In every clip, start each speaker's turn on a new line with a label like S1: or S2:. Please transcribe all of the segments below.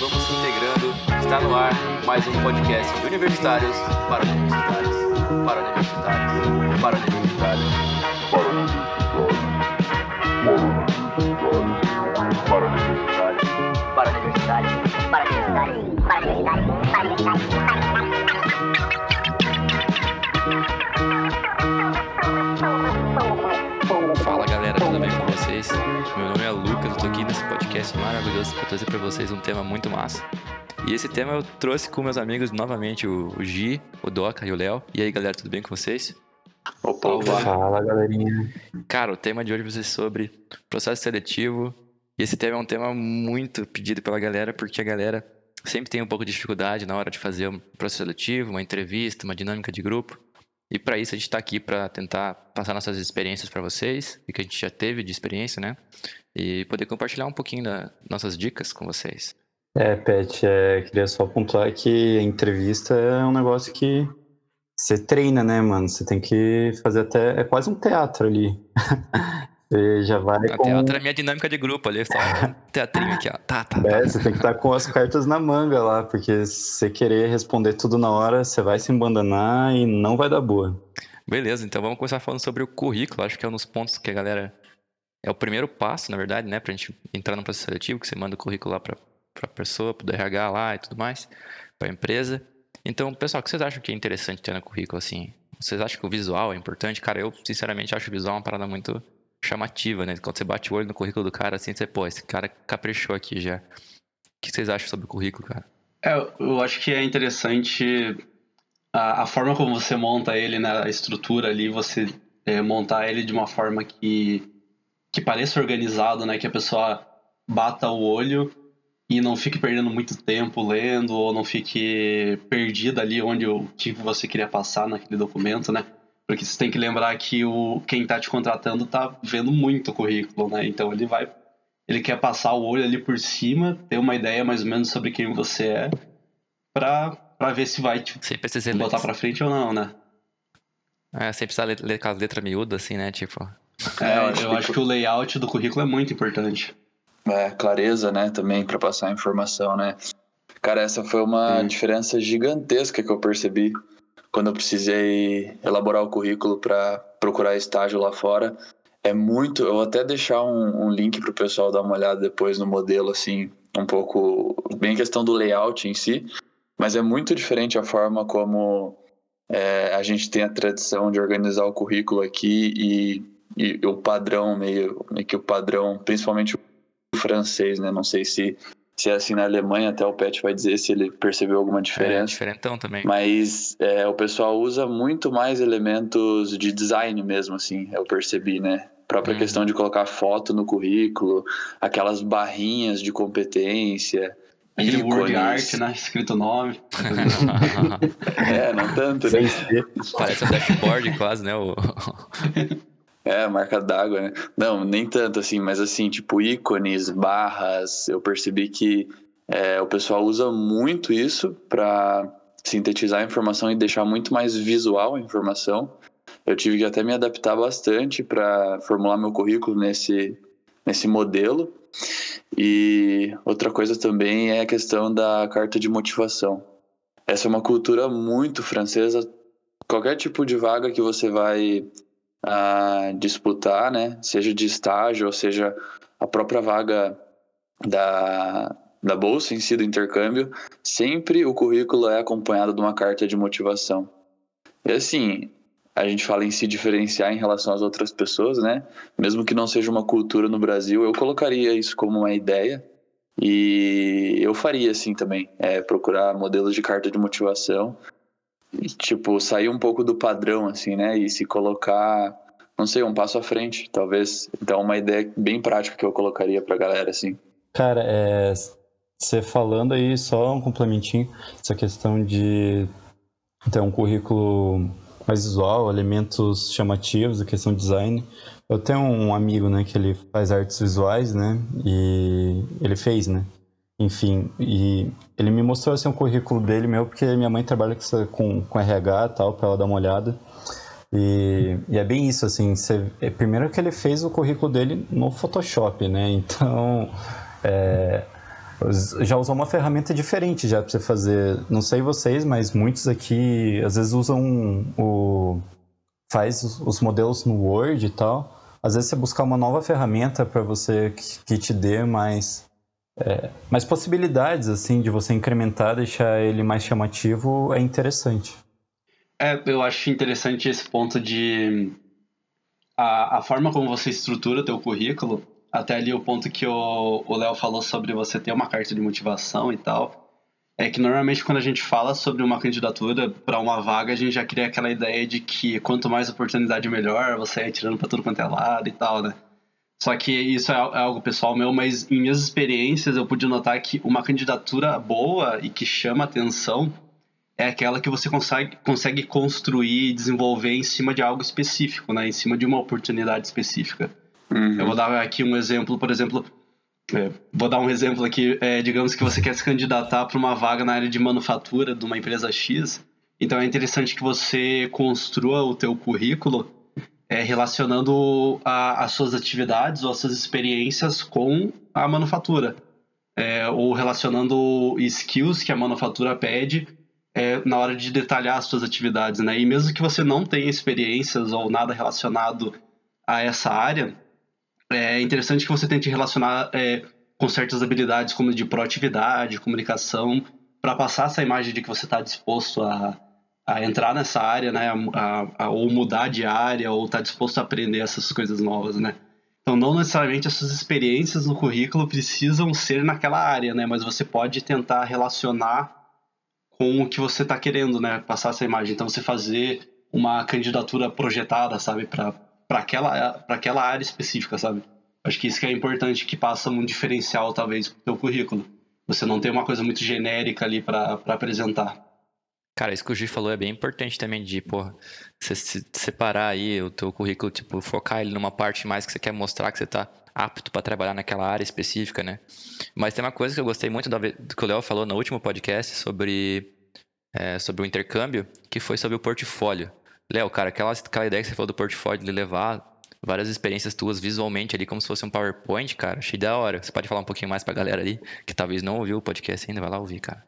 S1: vamos se integrando. Está no ar mais um podcast de universitários para universitários, para universitários, para universitários, para universitários,
S2: maravilhoso para trazer para vocês um tema muito massa. E esse tema eu trouxe com meus amigos novamente, o, o Gi, o Doca e o Léo. E aí galera, tudo bem com vocês?
S3: Opa, opa.
S4: Fala, galerinha.
S2: Cara, o tema de hoje vai ser sobre processo seletivo. E esse tema é um tema muito pedido pela galera, porque a galera sempre tem um pouco de dificuldade na hora de fazer um processo seletivo, uma entrevista, uma dinâmica de grupo. E para isso a gente está aqui para tentar passar nossas experiências para vocês, e que a gente já teve de experiência, né? E poder compartilhar um pouquinho das nossas dicas com vocês.
S4: É, Pet, é, queria só pontuar que a entrevista é um negócio que você treina, né, mano? Você tem que fazer até. É quase um teatro ali. Você já vai.
S2: A
S4: com...
S2: teatro é a minha dinâmica de grupo ali, só um teatrinho aqui, ó. Tá, tá, tá.
S4: É, você tem que estar com as cartas na manga lá, porque se você querer responder tudo na hora, você vai se embandanar e não vai dar boa.
S2: Beleza, então vamos começar falando sobre o currículo. Acho que é um dos pontos que a galera. É o primeiro passo, na verdade, né, pra gente entrar no processo seletivo, que você manda o currículo lá pra, pra pessoa, pro RH lá e tudo mais, pra empresa. Então, pessoal, o que vocês acham que é interessante ter no currículo, assim? Vocês acham que o visual é importante? Cara, eu, sinceramente, acho o visual uma parada muito chamativa, né? Quando você bate o olho no currículo do cara, assim, você, pô, esse cara caprichou aqui já. O que vocês acham sobre o currículo, cara?
S3: É, eu acho que é interessante a, a forma como você monta ele, né? A estrutura ali, você é, montar ele de uma forma que, que pareça organizado, né? Que a pessoa bata o olho e não fique perdendo muito tempo lendo ou não fique perdida ali onde o que você queria passar naquele documento, né? Porque você tem que lembrar que o quem está te contratando está vendo muito o currículo, né? Então ele vai ele quer passar o olho ali por cima, ter uma ideia mais ou menos sobre quem você é, pra, pra ver se vai te botar pra frente ou não, né?
S2: é, sempre precisa ler, ler com as letras miúdas, assim, né? Tipo.
S3: É,
S5: acho
S3: eu
S5: que-
S3: acho que o layout do currículo é muito importante.
S5: É, clareza, né, também para passar a informação, né? Cara, essa foi uma
S3: Sim.
S5: diferença gigantesca que eu percebi quando eu precisei elaborar o currículo para procurar estágio lá fora. É muito, eu vou até deixar um, um link pro pessoal dar uma olhada depois no modelo, assim, um pouco, bem questão do layout em si, mas é muito diferente a forma como é, a gente tem a tradição de organizar o currículo aqui e, e o padrão meio, meio que o padrão, principalmente o francês, né? Não sei se, se é assim na Alemanha, até o Pet vai dizer se ele percebeu alguma
S2: É,
S5: diferença.
S2: diferentão também.
S5: Mas é, o pessoal usa muito mais elementos de design mesmo, assim, eu percebi, né? Própria
S2: Uhum.
S5: questão de colocar foto no currículo, aquelas barrinhas de competência,
S3: Aquele word art, né? Escrito nome.
S5: É, não tanto, né?
S2: Parece um dashboard quase, né? O...
S5: É, marca d'água, né? Não, nem tanto assim, mas assim, tipo ícones, barras, eu percebi que é, o pessoal usa muito isso para sintetizar a informação e deixar muito mais visual a informação. Eu tive que até me adaptar bastante para formular meu currículo nesse, nesse modelo. E outra coisa também é a questão da carta de motivação. Essa é uma cultura muito francesa. Qualquer tipo de vaga que você vai a disputar, né? Seja de estágio, ou seja a própria vaga da, da bolsa em si, do intercâmbio, sempre o currículo é acompanhado de uma carta de motivação. E assim, a gente fala em se diferenciar em relação às outras pessoas, né? Mesmo que não seja uma cultura no Brasil, eu colocaria isso como uma ideia. E eu faria assim também, é, procurar modelos de carta de motivação tipo, sair um pouco do padrão, assim, né? E se colocar, não sei, um passo à frente, talvez. Então, uma ideia bem prática que eu colocaria pra galera, assim.
S4: Cara, é, você falando aí, só um complementinho, essa questão de ter um currículo mais visual, elementos chamativos, a questão de design. Eu tenho um amigo, né, que ele faz artes visuais, né, e ele fez, né, enfim, e ele me mostrou, assim, o currículo dele meu, porque minha mãe trabalha com, com, RH e tal, pra ela dar uma olhada. E, e é bem isso, assim, é, primeiro que ele fez o currículo dele no Photoshop, né, então... É, já usou uma ferramenta diferente já para você fazer. Não sei vocês, mas muitos aqui às vezes usam o faz os modelos no Word e tal. Às vezes você buscar uma nova ferramenta para você que, que, te dê mais é, mais possibilidades assim de você incrementar, deixar ele mais chamativo é interessante.
S3: É, eu acho interessante esse ponto de a, a forma como você estrutura teu currículo até ali o ponto que o Léo falou sobre você ter uma carta de motivação e tal, é que normalmente quando a gente fala sobre uma candidatura para uma vaga, a gente já cria aquela ideia de que quanto mais oportunidade melhor, você é tirando para tudo quanto é lado e tal, né? Só que isso é, é algo pessoal meu, mas em minhas experiências eu pude notar que uma candidatura boa e que chama atenção é aquela que você consegue, consegue construir e desenvolver em cima de algo específico, né? Em cima de uma oportunidade específica. Uhum. Eu vou dar aqui um exemplo, por exemplo, é, vou dar um exemplo aqui, é, digamos que você quer se candidatar para uma vaga na área de manufatura de uma empresa X, então é interessante que você construa o teu currículo é, relacionando a, as suas atividades ou as suas experiências com a manufatura, é, ou relacionando skills que a manufatura pede é, na hora de detalhar as suas atividades, né? E mesmo que você não tenha experiências ou nada relacionado a essa área, é interessante que você tente relacionar é, com certas habilidades como de proatividade, comunicação, para passar essa imagem de que você está disposto a, a entrar nessa área, né, a, a, ou mudar de área, ou está disposto a aprender essas coisas novas, né. Então, não necessariamente essas experiências no currículo precisam ser naquela área, né, mas você pode tentar relacionar com o que você está querendo, né, passar essa imagem. Então, você fazer uma candidatura projetada, sabe, para para aquela, para aquela área específica, sabe? Acho que isso que é importante, que passa um diferencial, talvez, pro teu currículo. Você não tem uma coisa muito genérica ali para apresentar.
S2: Cara, isso que o Gi falou é bem importante também de, porra, você separar aí o teu currículo, tipo, focar ele numa parte mais que você quer mostrar que você tá apto para trabalhar naquela área específica, né? Mas tem uma coisa que eu gostei muito do que o Léo falou no último podcast sobre, é, sobre o intercâmbio, que foi sobre o portfólio. Léo, cara, aquela, aquela ideia que você falou do portfólio de levar várias experiências tuas visualmente ali, como se fosse um PowerPoint, cara, achei da hora. Você pode falar um pouquinho mais pra galera ali, que talvez não ouviu o podcast ainda, vai lá ouvir, cara.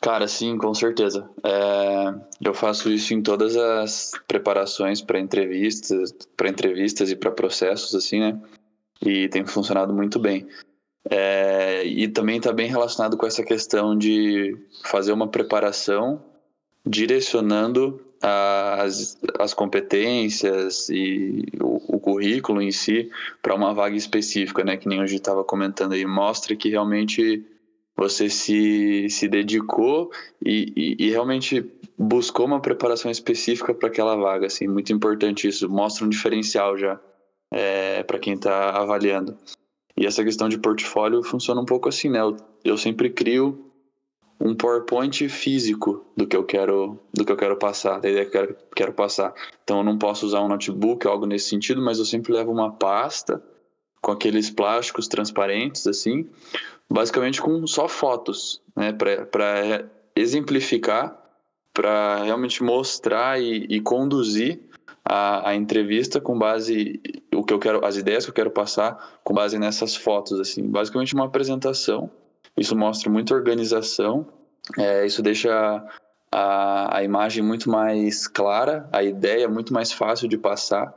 S5: Cara, sim, com certeza. É, eu faço isso em todas as preparações para entrevistas, para entrevistas e para processos, assim, né? E tem funcionado muito bem. É, e também está bem relacionado com essa questão de fazer uma preparação direcionando as, as competências e o, o currículo em si para uma vaga específica, né? Que nem hoje estava comentando aí, mostra que realmente você se, se dedicou e, e, e realmente buscou uma preparação específica para aquela vaga, assim, muito importante isso, mostra um diferencial já é, para quem está avaliando. E essa questão de portfólio funciona um pouco assim, né? Eu, eu sempre crio um PowerPoint físico do que eu quero do que eu quero passar, da ideia que eu quero, quero passar. Então eu não posso usar um notebook, algo nesse sentido, mas eu sempre levo uma pasta com aqueles plásticos transparentes assim, basicamente com só fotos, né, para exemplificar, para realmente mostrar e, e conduzir a, a, entrevista com base o que eu quero, as ideias que eu quero passar com base nessas fotos assim, basicamente uma apresentação isso mostra muita organização, é, isso deixa a, a imagem muito mais clara, a ideia muito mais fácil de passar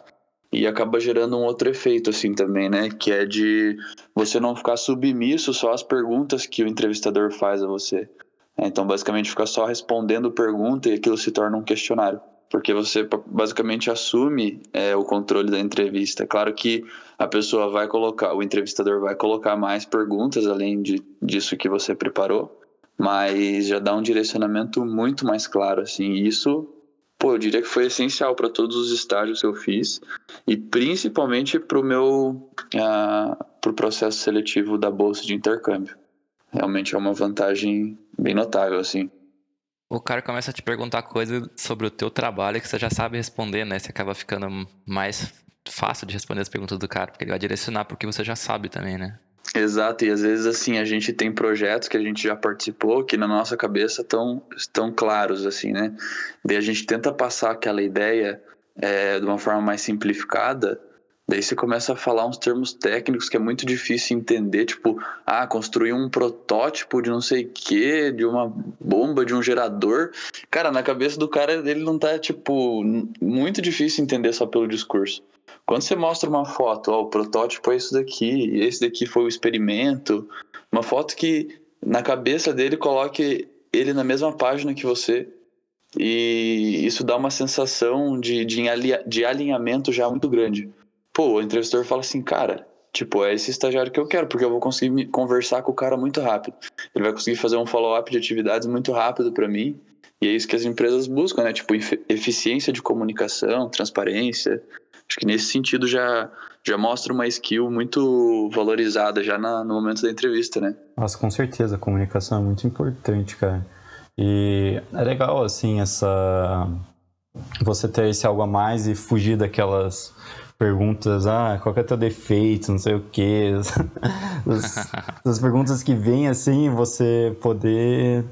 S5: e acaba gerando um outro efeito assim também, né? Que é de você não ficar submisso só às perguntas que o entrevistador faz a você. É, então, basicamente, ficar só respondendo pergunta e aquilo se torna um questionário porque você basicamente assume é, o controle da entrevista. Claro que a pessoa vai colocar, o entrevistador vai colocar mais perguntas além de, disso que você preparou, mas já dá um direcionamento muito mais claro, assim. Isso, pô, eu diria que foi essencial para todos os estágios que eu fiz e principalmente para o meu, uh, pro processo seletivo da bolsa de intercâmbio. Realmente é uma vantagem bem notável, assim
S2: o cara começa a te perguntar coisas sobre o teu trabalho que você já sabe responder, né? Você acaba ficando mais fácil de responder as perguntas do cara, porque ele vai direcionar porque você já sabe também, né?
S5: Exato, e às vezes assim, a gente tem projetos que a gente já participou que na nossa cabeça estão, estão claros, assim, né? Daí a gente tenta passar aquela ideia é, de uma forma mais simplificada, Daí você começa a falar uns termos técnicos que é muito difícil entender, tipo, ah, construir um protótipo de não sei o que, de uma bomba, de um gerador. Cara, na cabeça do cara ele não tá, tipo, muito difícil entender só pelo discurso. Quando você mostra uma foto, ó, o protótipo é isso daqui, esse daqui foi o experimento, uma foto que na cabeça dele coloque ele na mesma página que você, e isso dá uma sensação de, de, de alinhamento já muito grande. Pô, o entrevistador fala assim, cara, tipo, é esse estagiário que eu quero, porque eu vou conseguir conversar com o cara muito rápido. Ele vai conseguir fazer um follow-up de atividades muito rápido para mim. E é isso que as empresas buscam, né? Tipo, eficiência de comunicação, transparência. Acho que nesse sentido já, já mostra uma skill muito valorizada já na, no momento da entrevista, né?
S4: Nossa, com certeza, a comunicação é muito importante, cara. E é legal, assim, essa. Você ter esse algo a mais e fugir daquelas perguntas, ah, qual que é teu defeito, não sei o quê. As, perguntas que vêm assim, você poder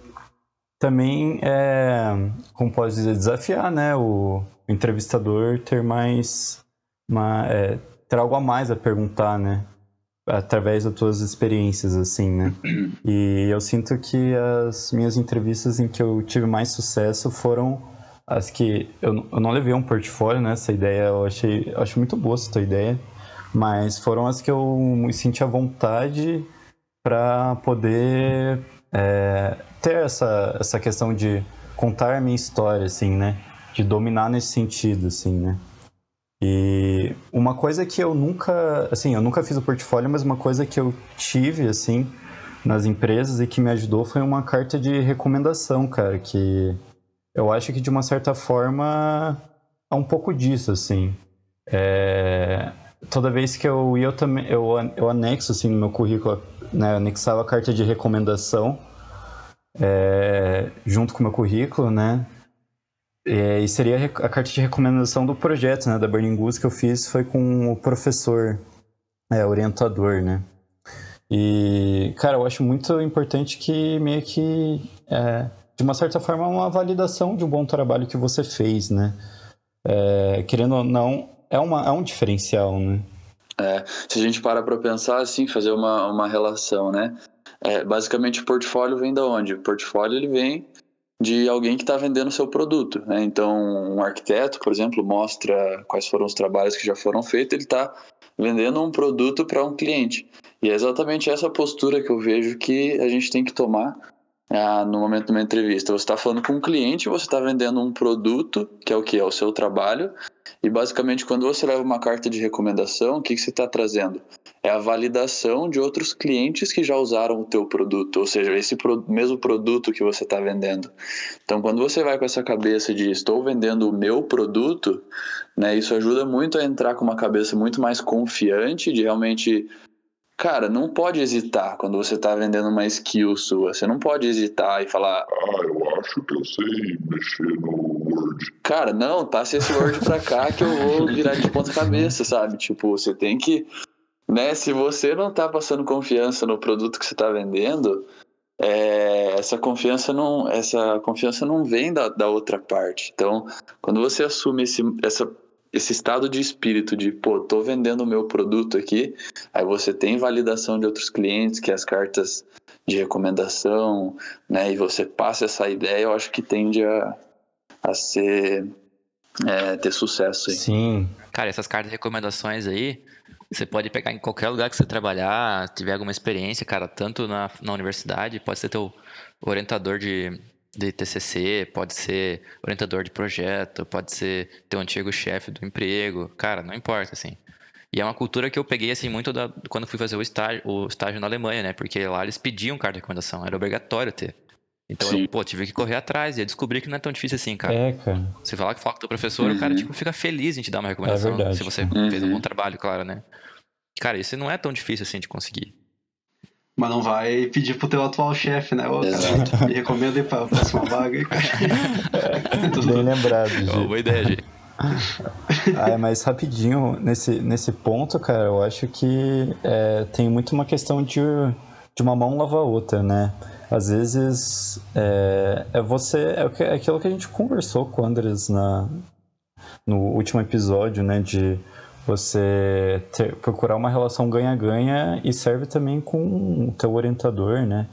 S4: também, é, como pode dizer, desafiar, né, o, o entrevistador ter mais, uma, é, ter algo a mais a perguntar, né através das tuas experiências, assim, né? E eu sinto que as minhas entrevistas em que eu tive mais sucesso foram as que eu, eu não levei um portfólio, né? Essa ideia eu achei, acho muito boa essa tua ideia, mas foram as que eu me senti à vontade para poder é, ter essa, essa questão de contar a minha história, assim, né? De dominar nesse sentido, assim, né? E uma coisa que eu nunca, assim, eu nunca fiz o portfólio, mas uma coisa que eu tive, assim, nas empresas e que me ajudou foi uma carta de recomendação, cara, que eu acho que de uma certa forma é um pouco disso, assim. É... Toda vez que eu ia, eu também, eu, eu anexo, assim, no meu currículo, né, anexava a carta de recomendação é... junto com o meu currículo, né, é, e seria a carta de recomendação do projeto, né, da Burning Goose que eu fiz foi com o professor, é, orientador, né. E, cara, eu acho muito importante que meio que, é, de uma certa forma, uma validação de um bom trabalho que você fez, né. É, querendo ou não, é, uma, é um diferencial, né.
S5: É, se a gente para para pensar assim, fazer uma, uma relação, né? É, basicamente, o portfólio vem da onde? O portfólio ele vem de alguém que está vendendo seu produto. Né? Então, um arquiteto, por exemplo, mostra quais foram os trabalhos que já foram feitos, ele está vendendo um produto para um cliente. E é exatamente essa postura que eu vejo que a gente tem que tomar ah, no momento de uma entrevista. Você está falando com um cliente, você está vendendo um produto, que é o que? É o seu trabalho, e basicamente, quando você leva uma carta de recomendação, o que, que você está trazendo? É a validação de outros clientes que já usaram o teu produto, ou seja, esse mesmo produto que você está vendendo. Então, quando você vai com essa cabeça de estou vendendo o meu produto, né, isso ajuda muito a entrar com uma cabeça muito mais confiante de realmente Cara, não pode hesitar quando você está vendendo uma skill sua. Você não pode hesitar e falar.
S6: Ah, eu acho que eu sei mexer no Word.
S5: Cara, não, passe esse Word pra cá que eu vou virar de ponta cabeça, sabe? Tipo, você tem que. Né, se você não tá passando confiança no produto que você está vendendo, é, essa confiança não essa confiança não vem da, da outra parte. Então, quando você assume esse, essa esse estado de espírito de, pô, tô vendendo o meu produto aqui, aí você tem validação de outros clientes, que é as cartas de recomendação, né, e você passa essa ideia, eu acho que tende a, a ser, é, ter sucesso aí.
S4: Sim.
S2: Cara, essas cartas de recomendações aí, você pode pegar em qualquer lugar que você trabalhar, tiver alguma experiência, cara, tanto na, na universidade, pode ser teu orientador de, de TCC, pode ser orientador de projeto, pode ser teu antigo chefe do emprego, cara, não importa, assim. E é uma cultura que eu peguei, assim, muito da, quando fui fazer o estágio, o estágio na Alemanha, né? Porque lá eles pediam carta de recomendação, era obrigatório ter. Então, eu, pô, tive que correr atrás e descobri que não é tão difícil assim, cara.
S4: É, cara.
S2: Você falar que fala com o teu professor, uhum. o cara, tipo, fica feliz em te dar uma recomendação. É verdade. Se você uhum. fez um bom trabalho, claro, né? Cara, isso não é tão difícil assim de conseguir.
S3: Mas não vai pedir pro teu atual chefe, né? Ô, cara, me recomenda ir pra próxima vaga aí, cara.
S4: Bem lembrado, Gi.
S2: Oh, boa ideia, Gi.
S4: ah, mas rapidinho, nesse, nesse ponto, cara, eu acho que é, tem muito uma questão de, de uma mão lavar a outra, né? Às vezes é, é você. É, é aquilo que a gente conversou com o Andres na, no último episódio, né? De você ter, procurar uma relação ganha-ganha e serve também com o teu orientador, né?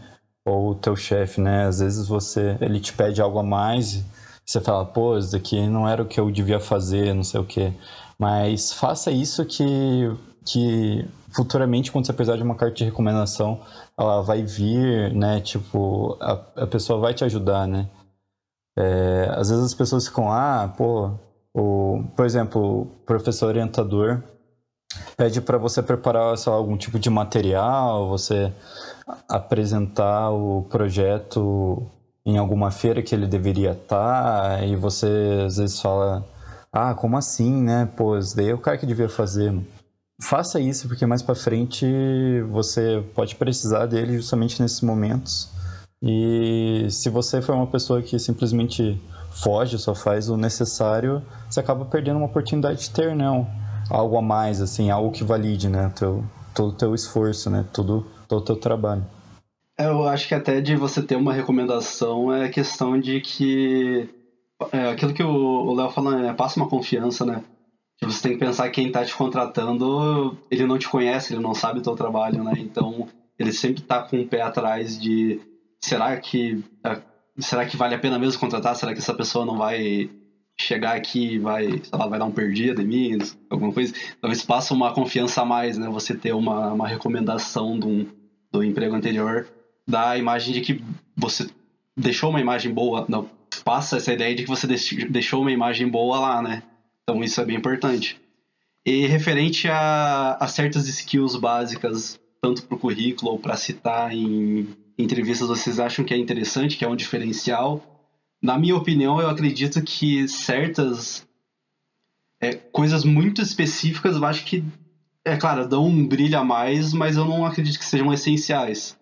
S4: Ou o teu chefe, né? Às vezes você, ele te pede algo a mais, você fala, pô, isso daqui não era o que eu devia fazer, não sei o quê. Mas faça isso que, que futuramente, quando você precisar de uma carta de recomendação, ela vai vir, né? Tipo, a, a pessoa vai te ajudar, né? É, às vezes as pessoas ficam, ah, pô, o, por exemplo, o professor orientador pede para você preparar lá, algum tipo de material, você apresentar o projeto em alguma feira que ele deveria estar, e você às vezes fala, ah, como assim, né? Pô, isso daí é o cara que devia fazer. Faça isso, porque mais para frente você pode precisar dele justamente nesses momentos. E se você for uma pessoa que simplesmente foge, só faz o necessário, você acaba perdendo uma oportunidade de ter, né? Algo a mais, assim, algo que valide, né? Teu, todo o teu esforço, né? Todo, todo o teu trabalho.
S3: É, eu acho que até de você ter uma recomendação é questão de que é, aquilo que o Léo fala, é, passa uma confiança, né? Você tem que pensar que quem está te contratando, ele não te conhece, ele não sabe o teu trabalho, né? Então, ele sempre está com o pé atrás de será que será que vale a pena mesmo contratar? Será que essa pessoa não vai chegar aqui e vai, sei lá, vai dar um perdido em mim, alguma coisa? Talvez passa uma confiança a mais, né? Você ter uma, uma recomendação do, do emprego anterior, dá a imagem de que você deixou uma imagem boa, não, passa essa ideia de que você deixou uma imagem boa lá, né? Então isso é bem importante. E referente a, a certas skills básicas, tanto para o currículo ou para citar em entrevistas vocês acham que é interessante, que é um diferencial. Na minha opinião, eu acredito que certas é, coisas muito específicas, eu acho que, é claro, dão um brilho a mais, mas eu não acredito que sejam essenciais.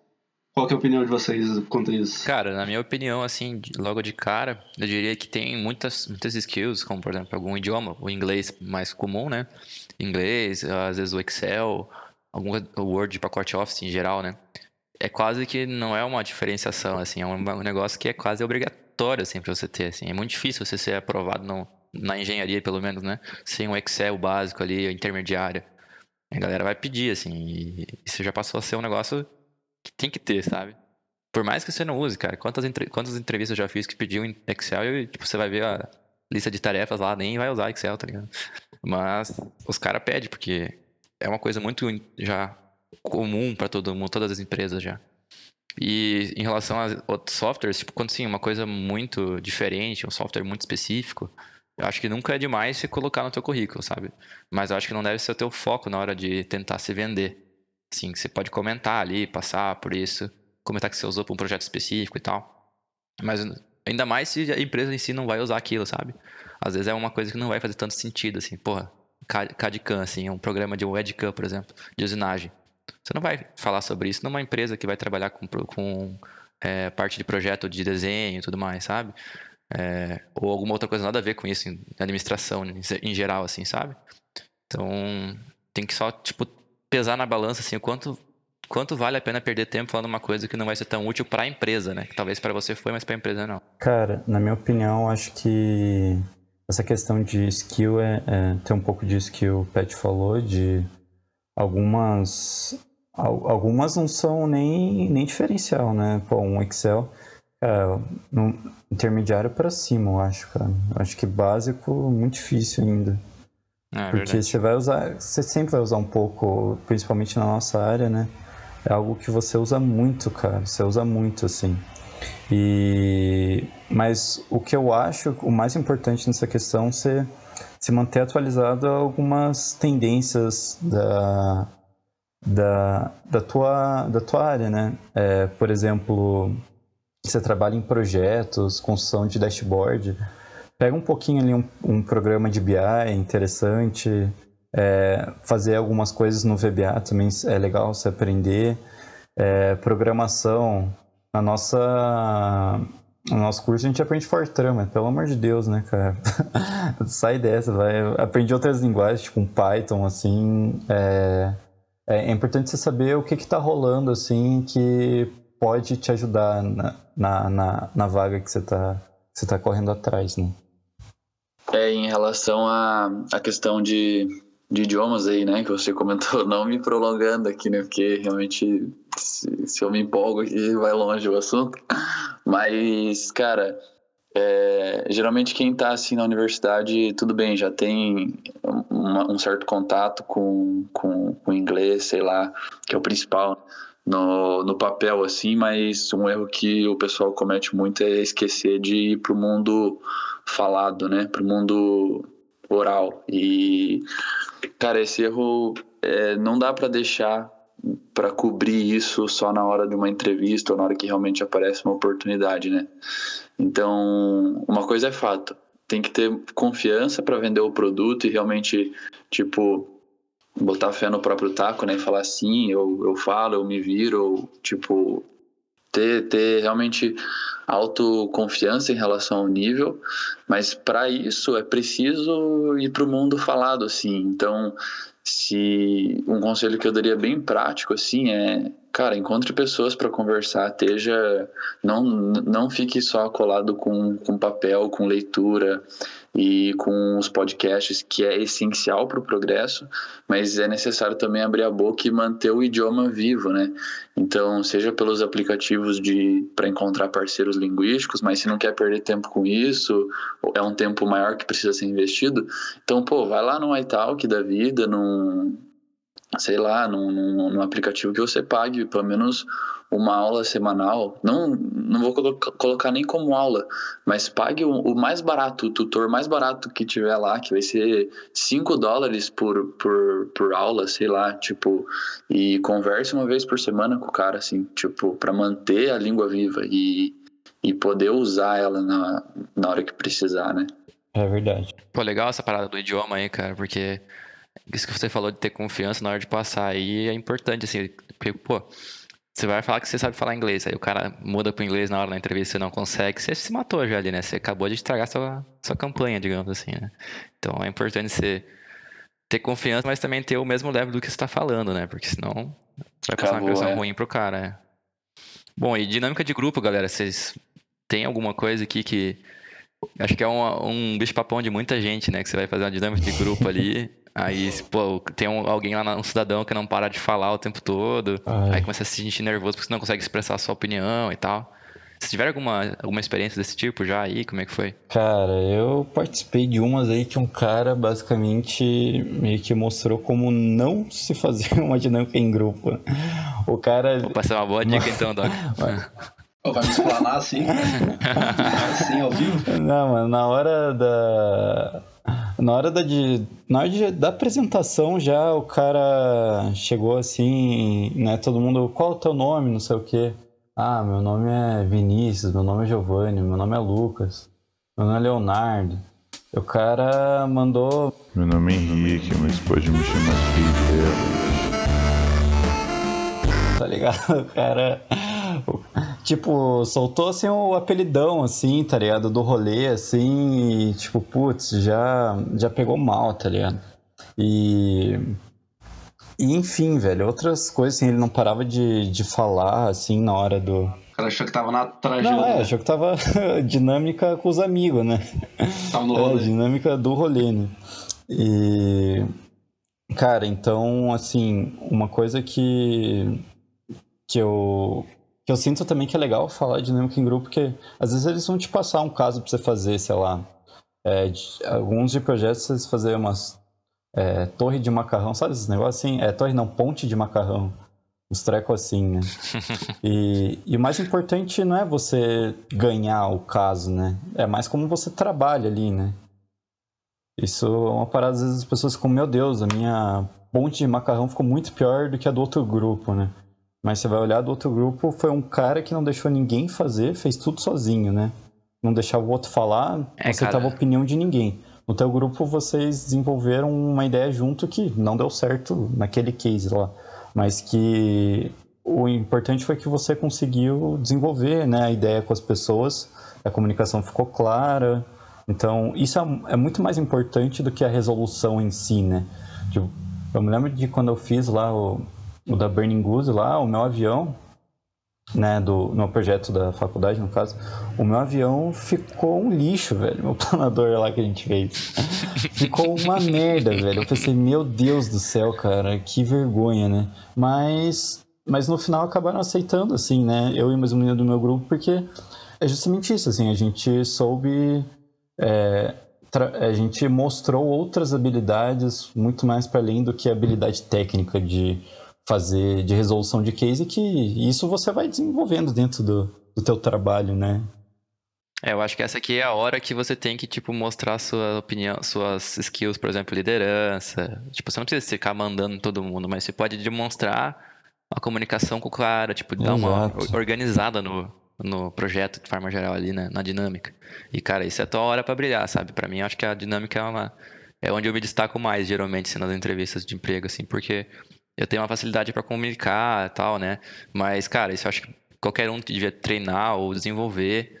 S3: Qual é a opinião de vocês quanto isso?
S2: Cara, na minha opinião, assim, logo de cara, eu diria que tem muitas, muitas skills, como por exemplo, algum idioma, o inglês mais comum, né? Inglês, às vezes o Excel, algum Word de pacote Office em geral, né? É quase que não é uma diferenciação, assim, é um negócio que é quase obrigatório, assim, para você ter, assim. É muito difícil você ser aprovado no, na engenharia, pelo menos, né? Sem um Excel básico ali, intermediário. A galera vai pedir, assim, e isso já passou a ser um negócio que tem que ter, sabe? Por mais que você não use, cara. Quantas, entre... Quantas entrevistas eu já fiz que pediu em Excel e, tipo, você vai ver a lista de tarefas lá, nem vai usar Excel, tá ligado? Mas os caras pedem, porque é uma coisa muito já comum para todo mundo, todas as empresas já. E em relação a outros softwares, tipo, quando sim, uma coisa muito diferente, um software muito específico, eu acho que nunca é demais se colocar no teu currículo, sabe? Mas eu acho que não deve ser o teu foco na hora de tentar se vender. Sim, você pode comentar ali, passar por isso, comentar que você usou para um projeto específico e tal. Mas ainda mais se a empresa em si não vai usar aquilo, sabe? Às vezes é uma coisa que não vai fazer tanto sentido, assim, porra, CAD-CAM, assim, um programa de WebCam, por exemplo, de usinagem. Você não vai falar sobre isso numa empresa que vai trabalhar com, com é, parte de projeto de desenho e tudo mais, sabe? É, ou alguma outra coisa nada a ver com isso, em administração em geral, assim, sabe? Então, tem que só, tipo, pesar na balança, assim, o quanto, quanto vale a pena perder tempo falando uma coisa que não vai ser tão útil para a empresa, né? Que talvez para você foi, mas para a empresa não.
S4: Cara, na minha opinião, acho que essa questão de skill é, é tem um pouco disso que o Pet falou, de algumas algumas não são nem, nem diferencial, né? Pô, um Excel é, no intermediário para cima, eu acho, cara. Eu acho que básico muito difícil ainda. É, Porque verdade. você vai usar, você sempre vai usar um pouco, principalmente na nossa área, né? É algo que você usa muito, cara. Você usa muito, assim. E mas o que eu acho o mais importante nessa questão é ser se manter atualizado algumas tendências da, da, da, tua, da tua área, né? É, por exemplo, você trabalha em projetos, construção de dashboard, pega um pouquinho ali um, um programa de BI interessante, é, fazer algumas coisas no VBA também é legal você aprender, é, programação, na nossa no nosso curso a gente aprende Fortran, mas pelo amor de Deus, né, cara? Sai dessa, vai. Aprendi outras linguagens, tipo um Python, assim. É, é, importante você saber o que está rolando, assim, que pode te ajudar na, na, na, na vaga que você está você tá correndo atrás, né?
S5: É, em relação à, à questão de, de idiomas aí, né, que você comentou, não me prolongando aqui, né, porque realmente se, se eu me empolgo aqui vai longe o assunto, mas, cara, é, geralmente quem está assim na universidade, tudo bem, já tem uma, um certo contato com, com, com inglês, sei lá, que é o principal no, no papel, assim, mas um erro que o pessoal comete muito é esquecer de ir para o mundo falado, né, para o mundo oral. E, cara, esse erro é, não dá para deixar para cobrir isso só na hora de uma entrevista ou na hora que realmente aparece uma oportunidade, né? Então, uma coisa é fato, tem que ter confiança para vender o produto e realmente, tipo, botar fé no próprio taco, né? E falar assim, eu, eu falo, eu me viro, tipo, ter, ter realmente autoconfiança em relação ao nível, mas para isso é preciso ir para o mundo falado, assim. Então, se um conselho que eu daria bem prático, assim, é cara, encontre pessoas para conversar, esteja, não, não fique só colado com, com papel, com leitura e com os podcasts, que é essencial para o progresso, mas é necessário também abrir a boca e manter o idioma vivo, né? Então, seja pelos aplicativos de para encontrar parceiros linguísticos, mas se não quer perder tempo com isso, é um tempo maior que precisa ser investido, então, pô, vai lá no iTalk da vida, num sei lá, num, num, num, aplicativo que você pague pelo menos uma aula semanal. Não, não vou colocar, colocar nem como aula, mas pague o, o, mais barato, o tutor mais barato que tiver lá, que vai ser 5 dólares por, por, por aula, sei lá, tipo, e converse uma vez por semana com o cara, assim, tipo, para manter a língua viva e, e poder usar ela na, na hora que precisar, né?
S4: É verdade.
S2: Pô, legal essa parada do idioma aí, cara, porque isso que você falou de ter confiança na hora de passar aí é importante, assim, porque, pô, você vai falar que você sabe falar inglês, aí o cara muda pro inglês na hora da entrevista você não consegue, você se matou já ali, né? Você acabou de estragar sua, sua campanha, digamos assim, né? Então é importante você ter confiança, mas também ter o mesmo level do que você está falando, né? Porque senão vai passar Acabou, uma impressão é. ruim pro cara, né? Bom, e dinâmica de grupo, galera, vocês têm alguma coisa aqui que acho que é um, um bicho-papão de muita gente, né? Que você vai fazer uma dinâmica de grupo ali Aí, pô, tem um, alguém lá, um cidadão que não para de falar o tempo todo. Ai. Aí começa a se sentir nervoso porque você não consegue expressar a sua opinião e tal. Você tiver alguma, alguma experiência desse tipo já aí? Como é que foi?
S4: Cara, eu participei de umas aí que um cara basicamente meio que mostrou como não se fazer uma dinâmica em grupo. O cara.
S2: Vou passar uma boa dica então, Doc.
S3: Vai me explanar assim? assim ao vivo?
S4: Não, mano, na hora da na hora da, de, na hora de, da apresentação já o cara chegou assim, né? Todo mundo, qual é o teu nome? Não sei o quê. Ah, meu nome é Vinícius, meu nome é Giovanni, meu nome é Lucas, meu nome é Leonardo. O cara mandou.
S6: Meu nome é Henrique, mas pode me chamar
S4: de Tá ligado? O cara tipo, soltou assim o apelidão, assim, tá ligado? Do rolê, assim, e tipo, putz, já, já pegou mal, tá ligado? E. E enfim, velho, outras coisas, assim, ele não parava de, de falar, assim, na hora do.
S3: O cara achou que tava na tragédia.
S4: Não, é, achou que tava dinâmica com os amigos, né?
S3: Tava no é, rolê.
S4: É, dinâmica do rolê, né? E. Cara, então, assim, uma coisa que. que eu que eu sinto também que é legal falar de dinâmica em grupo, porque às vezes eles vão te passar um caso para você fazer, sei lá, é, de, alguns de projetos vocês fazer umas é, torre de macarrão, sabe esses negócios assim? É, torre não, ponte de macarrão. Uns trecos assim, né? e, e o mais importante não é você ganhar o caso, né? É mais como você trabalha ali, né? Isso é uma parada, às vezes as pessoas ficam, meu Deus, a minha ponte de macarrão ficou muito pior do que a do outro grupo, né? Mas você vai olhar do outro grupo, foi um cara que não deixou ninguém fazer, fez tudo sozinho, né? Não deixava o outro falar, não é, aceitava a opinião de ninguém. No teu grupo, vocês desenvolveram uma ideia junto que não deu certo naquele case lá. Mas que o importante foi que você conseguiu desenvolver né, a ideia com as pessoas, a comunicação ficou clara. Então, isso é, é muito mais importante do que a resolução em si, né? Tipo, eu me lembro de quando eu fiz lá o, o da Burning Goose lá, o meu avião, né, do no projeto da faculdade, no caso, o meu avião ficou um lixo, velho. Meu planador lá que a gente fez. ficou uma merda, velho. Eu pensei, meu Deus do céu, cara, que vergonha, né? Mas mas no final acabaram aceitando assim, né? Eu e mais um menino do meu grupo, porque é justamente isso, assim, a gente soube é, a gente mostrou outras habilidades muito mais para além do que a habilidade técnica de fazer de resolução de case que isso você vai desenvolvendo dentro do, do teu trabalho, né?
S2: É, eu acho que essa aqui é a hora que você tem que, tipo, mostrar sua opinião, suas skills, por exemplo, liderança. Tipo, você não precisa ficar mandando todo mundo, mas você pode demonstrar a comunicação com o cara, tipo, dar uma organizada no, no projeto de forma geral ali, né, na dinâmica. E, cara, isso é a tua hora para brilhar, sabe? Para mim, eu acho que a dinâmica é uma é onde eu me destaco mais, geralmente, assim, nas entrevistas de emprego, assim, porque eu tenho uma facilidade para comunicar e tal, né? Mas, cara, isso eu acho que qualquer um devia treinar ou desenvolver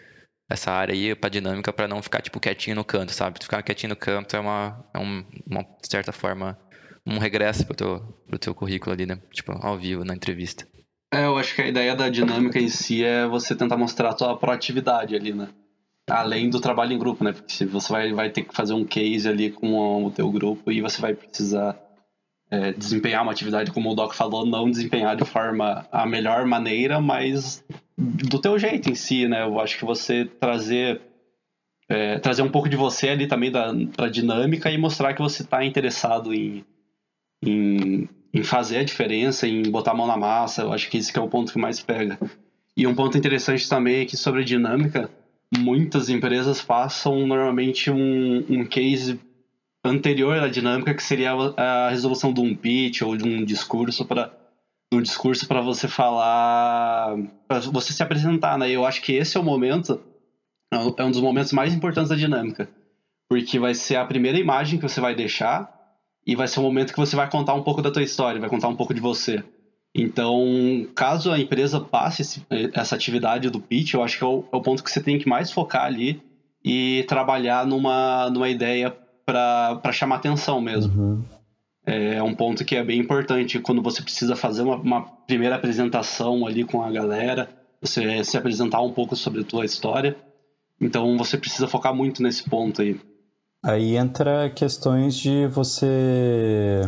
S2: essa área aí pra dinâmica para não ficar, tipo, quietinho no canto, sabe? Ficar quietinho no canto é uma, é um, uma certa forma, um regresso pro teu, pro teu currículo ali, né? Tipo, ao vivo, na entrevista.
S3: É, eu acho que a ideia da dinâmica em si é você tentar mostrar a tua proatividade ali, né? Além do trabalho em grupo, né? Porque você vai, vai ter que fazer um case ali com o teu grupo e você vai precisar é, desempenhar uma atividade, como o Doc falou, não desempenhar de forma a melhor maneira, mas do teu jeito em si, né? Eu acho que você trazer é, trazer um pouco de você ali também da, pra dinâmica e mostrar que você está interessado em, em, em, fazer a diferença, em botar a mão na massa. Eu acho que esse que é o ponto que mais pega. E um ponto interessante também é que sobre a dinâmica, muitas empresas passam normalmente um, um case anterior à dinâmica, que seria a resolução de um pitch ou de um discurso para um discurso para você falar, para você se apresentar, né? Eu acho que esse é o momento, é um dos momentos mais importantes da dinâmica, porque vai ser a primeira imagem que você vai deixar e vai ser o momento que você vai contar um pouco da tua história, vai contar um pouco de você. Então, caso a empresa passe esse, essa atividade do pitch, eu acho que é o, é o ponto que você tem que mais focar ali e trabalhar numa, numa ideia para chamar atenção mesmo. Uhum. É um ponto que é bem importante quando você precisa fazer uma, uma, primeira apresentação ali com a galera, você se apresentar um pouco sobre a tua história. Então você precisa focar muito nesse ponto aí.
S4: Aí entra questões de você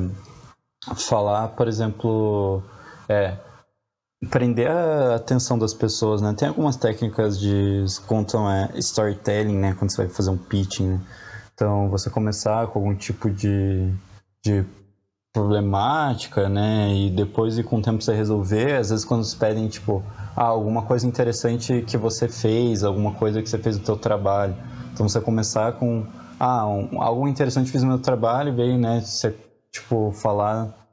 S4: falar, por exemplo, é, prender a atenção das pessoas, né? Tem algumas técnicas de contam é, storytelling, né? Quando você vai fazer um pitching, né? Então, você começar com algum tipo de, de problemática, né? E depois, e com o tempo, você resolver. Às vezes, quando eles pedem, tipo, ah, alguma coisa interessante que você fez, alguma coisa que você fez no seu trabalho. Então, você começar com, ah, um, algo interessante que fiz no meu trabalho, veio, né? Você, tipo, falar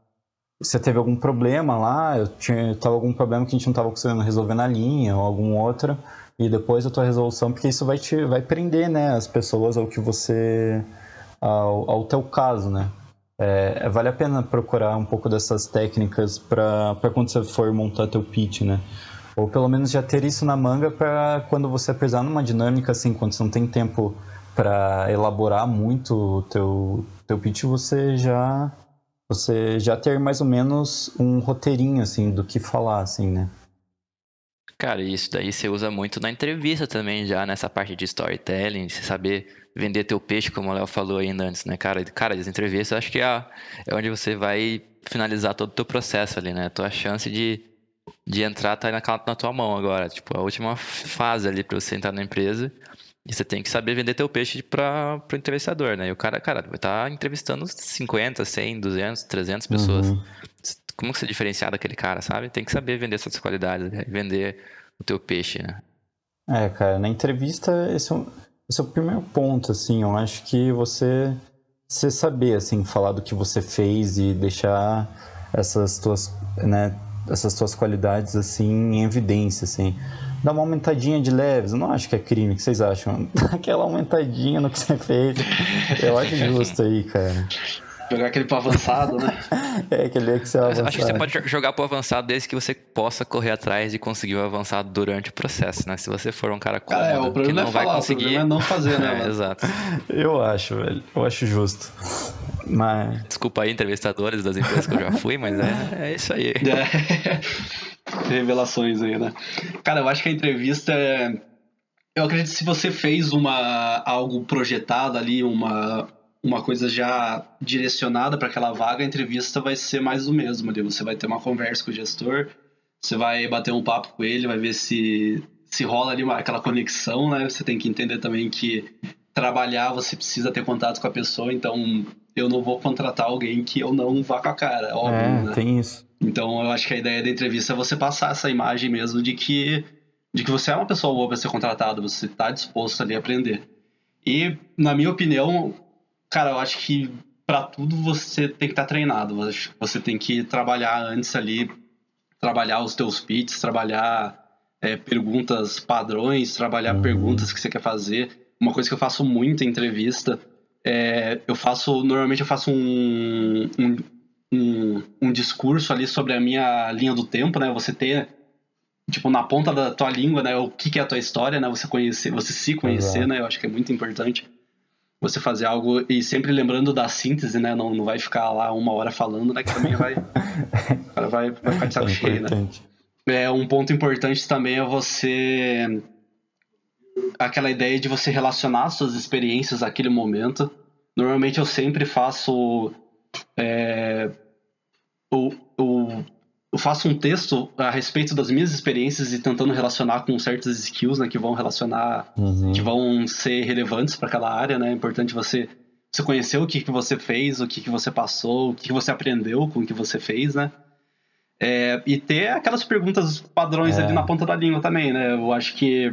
S4: você teve algum problema lá, eu tinha tava algum problema que a gente não estava conseguindo resolver na linha ou algum outro e depois a tua resolução, porque isso vai te vai prender, né, as pessoas ao que você ao, ao teu caso, né? É, vale a pena procurar um pouco dessas técnicas para quando você for montar teu pitch, né? Ou pelo menos já ter isso na manga para quando você precisar numa dinâmica assim, quando você não tem tempo para elaborar muito o teu teu pitch, você já você já ter mais ou menos um roteirinho assim do que falar assim, né?
S2: Cara, isso daí você usa muito na entrevista também, já nessa parte de storytelling, você saber vender teu peixe, como o Léo falou ainda antes, né, cara? Cara, as entrevistas acho que é, é onde você vai finalizar todo o teu processo ali, né? Tua chance de, de entrar tá na, na tua mão agora. Tipo, a última fase ali pra você entrar na empresa. E você tem que saber vender teu peixe para o entrevistador, né? E o cara, cara, vai estar tá entrevistando 50, 100, 200, 300 pessoas. Uhum como que você diferenciar daquele cara, sabe? Tem que saber vender suas qualidades, né? vender o teu peixe, né?
S4: É, cara, na entrevista esse é, o, esse é o primeiro ponto, assim, eu acho que você, você saber, assim, falar do que você fez e deixar essas tuas, né, essas tuas qualidades, assim, em evidência, assim. Dá uma aumentadinha de leves, eu não acho que é crime, o que vocês acham? Aquela aumentadinha no que você fez, eu acho justo aí, cara.
S3: Jogar aquele pro avançado, né?
S4: é, aquele Excel avançado.
S2: Acho que você pode jogar pro avançado desde que você possa correr atrás e conseguir o avançado durante o processo, né? Se você for um cara cômodo,
S3: é, o que não é vai falar, conseguir... é não fazer, né?
S2: é, exato.
S4: Eu acho, velho. Eu acho justo. Mas...
S2: Desculpa aí, entrevistadores das empresas que eu já fui, mas é, é isso aí. É.
S3: revelações aí, né? Cara, eu acho que a entrevista é. Eu acredito que se você fez uma algo projetado ali, uma, uma coisa já direcionada para aquela vaga, a entrevista vai ser mais do mesmo ali. Você vai ter uma conversa com o gestor, você vai bater um papo com ele, vai ver se se rola ali uma, aquela conexão, né? Você tem que entender também que trabalhar você precisa ter contato com a pessoa, então eu não vou contratar alguém que eu não vá com a cara, óbvio,
S4: é,
S3: né?
S4: tem isso.
S3: Então eu acho que a ideia da entrevista é você passar essa imagem mesmo de que de que você é uma pessoa boa para ser contratado, você está disposto ali a aprender. E na minha opinião, cara, eu acho que para tudo você tem que estar tá treinado, você tem que trabalhar antes ali, trabalhar os teus pitches, trabalhar é, perguntas padrões, trabalhar uhum. perguntas que você quer fazer. Uma coisa que eu faço muito em entrevista é, eu faço normalmente eu faço um, um, um, um discurso ali sobre a minha linha do tempo, né? Você ter tipo na ponta da tua língua, né? O que, que é a tua história, né? Você conhecer, você se conhecer, Exato. né? Eu acho que é muito importante você fazer algo e sempre lembrando da síntese, né? Não, não vai ficar lá uma hora falando, né? Que também vai, vai, vai ficar de saco é cheio, né? É, um ponto importante também é você aquela ideia de você relacionar suas experiências àquele momento. Normalmente eu sempre faço é, o, o, eu faço um texto a respeito das minhas experiências e tentando relacionar com certas skills, né, que vão relacionar, uhum. que vão ser relevantes para aquela área, né? É importante você, você conhecer o que, que você fez, o que, que você passou, o que, que você aprendeu com o que você fez, né? É, e ter aquelas perguntas padrões é. ali na ponta da língua também, né? Eu acho que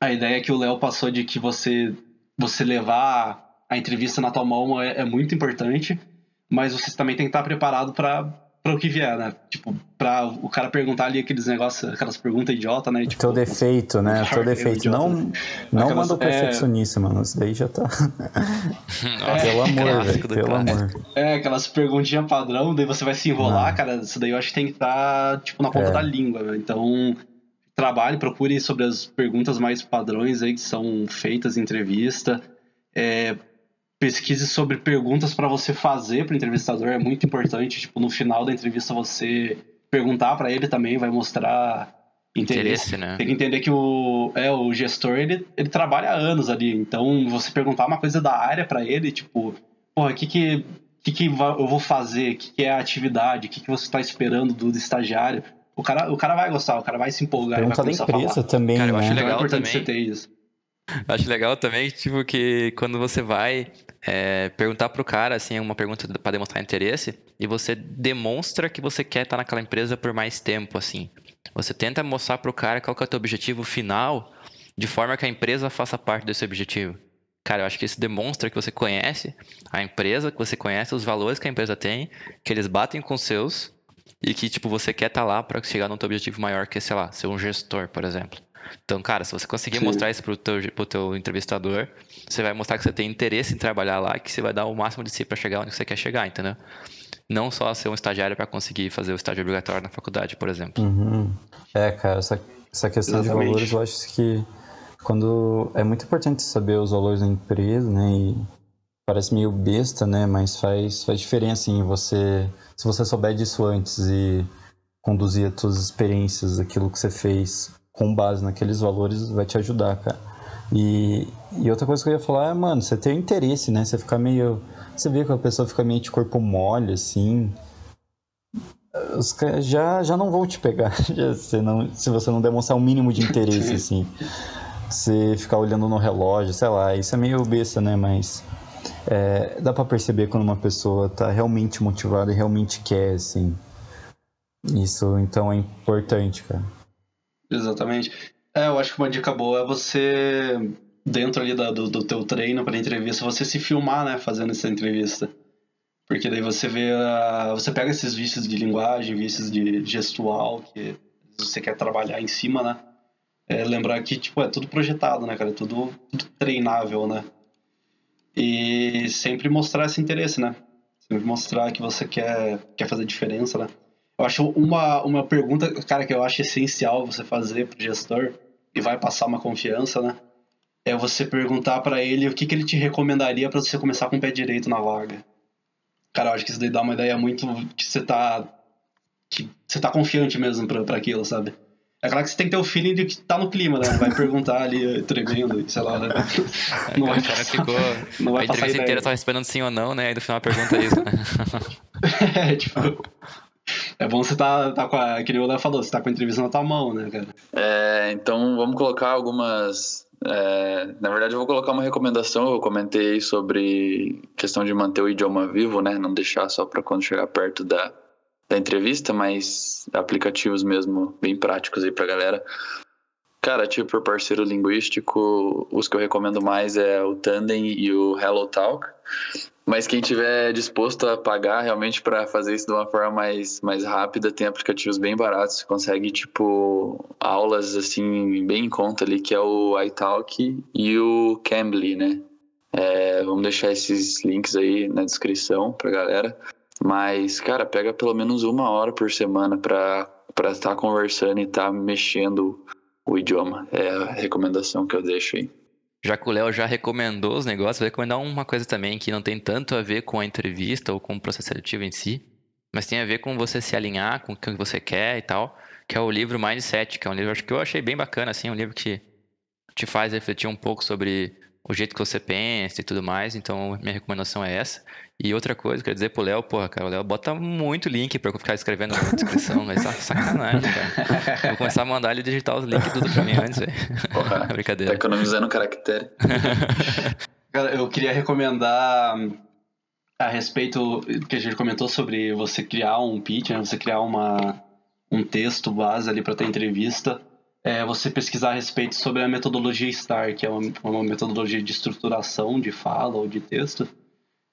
S3: a ideia que o Léo passou de que você, você levar a entrevista na tua mão é, é muito importante, mas você também tem que estar preparado para para o que vier, né? Tipo, para o cara perguntar ali aqueles negócios, aquelas perguntas idiota, né? Tipo,
S4: teu defeito, né? Teu defeito. Idiota, não, né? não aquelas, manda o perfeccionista, é... mano. Isso daí já tá. é, pelo amor, velho. Pelo amor.
S3: É, aquelas perguntinhas padrão, daí você vai se enrolar, não. cara. Isso daí eu acho que tem que estar, tá, tipo, na ponta é. da língua, velho. Então, trabalhe, procure sobre as perguntas mais padrões aí que são feitas em entrevista. É, pesquise sobre perguntas para você fazer para o entrevistador é muito importante. Tipo, no final da entrevista você perguntar para ele também vai mostrar interesse. interesse né? Tem que entender que o, é, o gestor ele, ele trabalha há anos ali. Então, você perguntar uma coisa da área para ele, tipo, porra, o que que, que, que eu vou fazer? O que, que é a atividade? O que, que você está esperando do, do estagiário? O cara, o cara vai gostar, o cara vai se empolgar.
S4: Pergunta da empresa também, cara, eu
S2: acho
S4: né?
S2: legal
S3: então é
S2: também.
S3: você ter isso.
S2: Acho legal também, tipo, que quando você vai é, perguntar pro cara, assim, uma pergunta para demonstrar interesse, e você demonstra que você quer estar naquela empresa por mais tempo, assim. Você tenta mostrar pro cara qual que é o teu objetivo final, de forma que a empresa faça parte desse objetivo. Cara, eu acho que isso demonstra que você conhece a empresa, que você conhece os valores que a empresa tem, que eles batem com os seus, e que, tipo, você quer estar lá para chegar no teu objetivo maior, que é, sei lá, ser um gestor, por exemplo. Então, cara, se você conseguir Sim. mostrar isso pro teu, pro teu entrevistador, você vai mostrar que você tem interesse em trabalhar lá, que você vai dar o máximo de si para chegar onde você quer chegar, entendeu? Não só ser um estagiário para conseguir fazer o estágio obrigatório na faculdade, por exemplo.
S4: Uhum. É, cara, essa, essa questão Exatamente. de valores, eu acho que quando é muito importante saber os valores da empresa, né? E parece meio besta, né? Mas faz, faz diferença em você, se você souber disso antes e conduzir as suas experiências, aquilo que você fez com base naqueles valores vai te ajudar, cara. E, e outra coisa que eu ia falar é, mano, você tem interesse, né? Você fica meio. Você vê que a pessoa fica meio de corpo mole, assim. Os caras já, já não vão te pegar já, se, não, se você não demonstrar um mínimo de interesse, assim. Você ficar olhando no relógio, sei lá, isso é meio besta, né? Mas é, dá para perceber quando uma pessoa tá realmente motivada e realmente quer, assim. Isso então é importante, cara.
S3: Exatamente. É, eu acho que uma dica boa é você, dentro ali da, do, do teu treino para entrevista, você se filmar, né, fazendo essa entrevista. Porque daí você vê, a, você pega esses vícios de linguagem, vícios de gestual, que você quer trabalhar em cima, né? É, lembrar que, tipo, é tudo projetado, né, cara? É tudo, tudo treinável, né? E sempre mostrar esse interesse, né? Sempre mostrar que você quer, quer fazer diferença, né? Eu acho uma, uma pergunta, cara, que eu acho essencial você fazer pro gestor e vai passar uma confiança, né? É você perguntar para ele o que, que ele te recomendaria para você começar com o pé direito na vaga. Cara, eu acho que isso daí dá uma ideia muito que você tá que você tá confiante mesmo pra, pra aquilo, sabe? É claro que você tem que ter o feeling de que tá no clima, né? Vai perguntar ali, tremendo, sei lá. Né?
S2: Não vai passar, ficou não vai a entrevista inteira tava esperando sim ou não, né? E no final pergunta isso, né?
S3: é, tipo... É bom você tá, tá com a. Que nem o Léo falou, você tá com a entrevista na tua mão, né, cara?
S5: É, então vamos colocar algumas. É, na verdade, eu vou colocar uma recomendação. Eu comentei sobre questão de manter o idioma vivo, né? Não deixar só para quando chegar perto da, da entrevista, mas aplicativos mesmo bem práticos aí pra galera. Cara, tipo, por parceiro linguístico, os que eu recomendo mais é o Tandem e o HelloTalk. Mas quem tiver disposto a pagar realmente para fazer isso de uma forma mais, mais rápida, tem aplicativos bem baratos. Consegue, tipo, aulas assim, bem em conta ali, que é o iTalk e o Cambly, né? É, vamos deixar esses links aí na descrição pra galera. Mas, cara, pega pelo menos uma hora por semana para estar conversando e estar tá mexendo o idioma. É a recomendação que eu deixo aí.
S2: Já que o Léo já recomendou os negócios, vou recomendar uma coisa também que não tem tanto a ver com a entrevista ou com o processo seletivo em si, mas tem a ver com você se alinhar com o que você quer e tal, que é o livro Mindset, que é um livro que eu achei bem bacana, assim, um livro que te faz refletir um pouco sobre o jeito que você pensa e tudo mais. Então, minha recomendação é essa. E outra coisa, quer dizer pro Léo, porra, cara, o Léo bota muito link pra eu ficar escrevendo na descrição, mas tá sacanagem, cara. Vou começar a mandar ele digitar os links tudo pra mim antes, velho. Brincadeira.
S5: Tá economizando caractere.
S3: cara, eu queria recomendar a respeito que a gente comentou sobre você criar um pitch, né? Você criar uma, um texto base ali para ter entrevista é você pesquisar a respeito sobre a metodologia STAR, que é uma, uma metodologia de estruturação de fala ou de texto,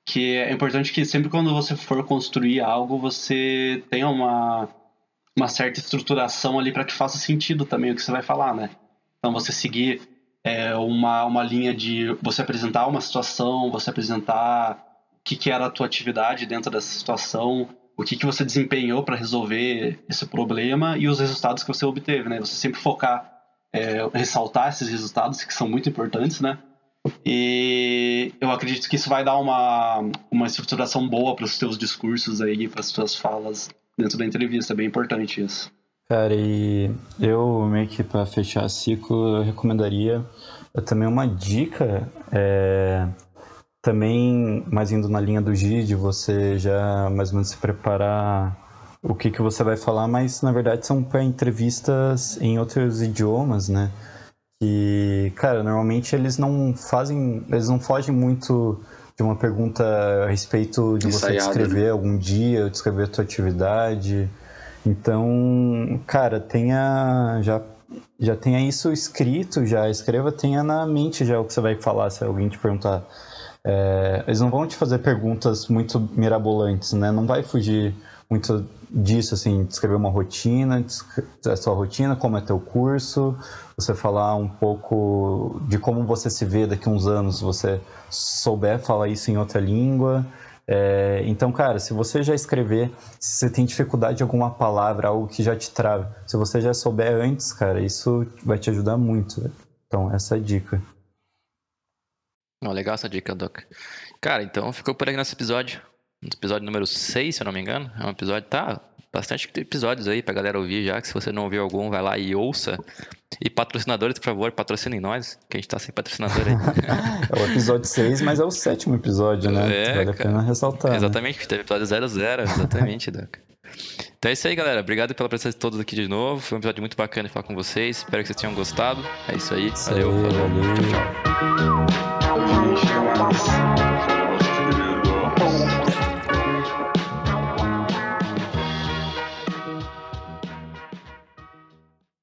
S3: que é importante que sempre quando você for construir algo, você tenha uma, uma certa estruturação ali para que faça sentido também o que você vai falar, né? Então você seguir é, uma, uma linha de você apresentar uma situação, você apresentar o que, que era a tua atividade dentro dessa situação, o que, que você desempenhou para resolver esse problema e os resultados que você obteve, né? Você sempre focar, é, ressaltar esses resultados que são muito importantes, né? E eu acredito que isso vai dar uma, uma estruturação boa para os teus discursos aí, para as tuas falas dentro da entrevista. É bem importante isso.
S4: Cara, e eu meio que para fechar ciclo, eu recomendaria também uma dica. É também, mais indo na linha do GID, você já mais ou menos se preparar o que, que você vai falar, mas na verdade são para entrevistas em outros idiomas, né? Que, cara, normalmente eles não fazem, eles não fogem muito de uma pergunta a respeito de Ensaiado, você descrever né? algum dia, descrever a tua atividade. Então, cara, tenha já já tenha isso escrito, já escreva, tenha na mente já o que você vai falar se alguém te perguntar é, eles não vão te fazer perguntas muito mirabolantes, né? Não vai fugir muito disso, assim, descrever uma rotina, a sua rotina, como é teu curso, você falar um pouco de como você se vê daqui a uns anos, você souber falar isso em outra língua. É, então, cara, se você já escrever, se você tem dificuldade em alguma palavra, algo que já te trava, se você já souber antes, cara, isso vai te ajudar muito. Então, essa é a dica.
S2: Oh, legal essa dica, Doc. Cara, então ficou por aqui nosso episódio. Episódio número 6, se eu não me engano. É um episódio, tá? Bastante episódios aí pra galera ouvir já, que se você não ouviu algum, vai lá e ouça. E patrocinadores, por favor, patrocinem nós, que a gente tá sem patrocinador aí.
S4: é o episódio 6, mas é o sétimo episódio, né? É, vale cara. a pena ressaltar.
S2: Né? Exatamente, né? teve episódio 00, exatamente, Doc. Então é isso aí, galera. Obrigado pela presença de todos aqui de novo. Foi um episódio muito bacana de falar com vocês. Espero que vocês tenham gostado. É isso aí.
S4: Valeu,
S2: falou.
S4: Valeu.
S2: Tchau, tchau.
S3: Gente,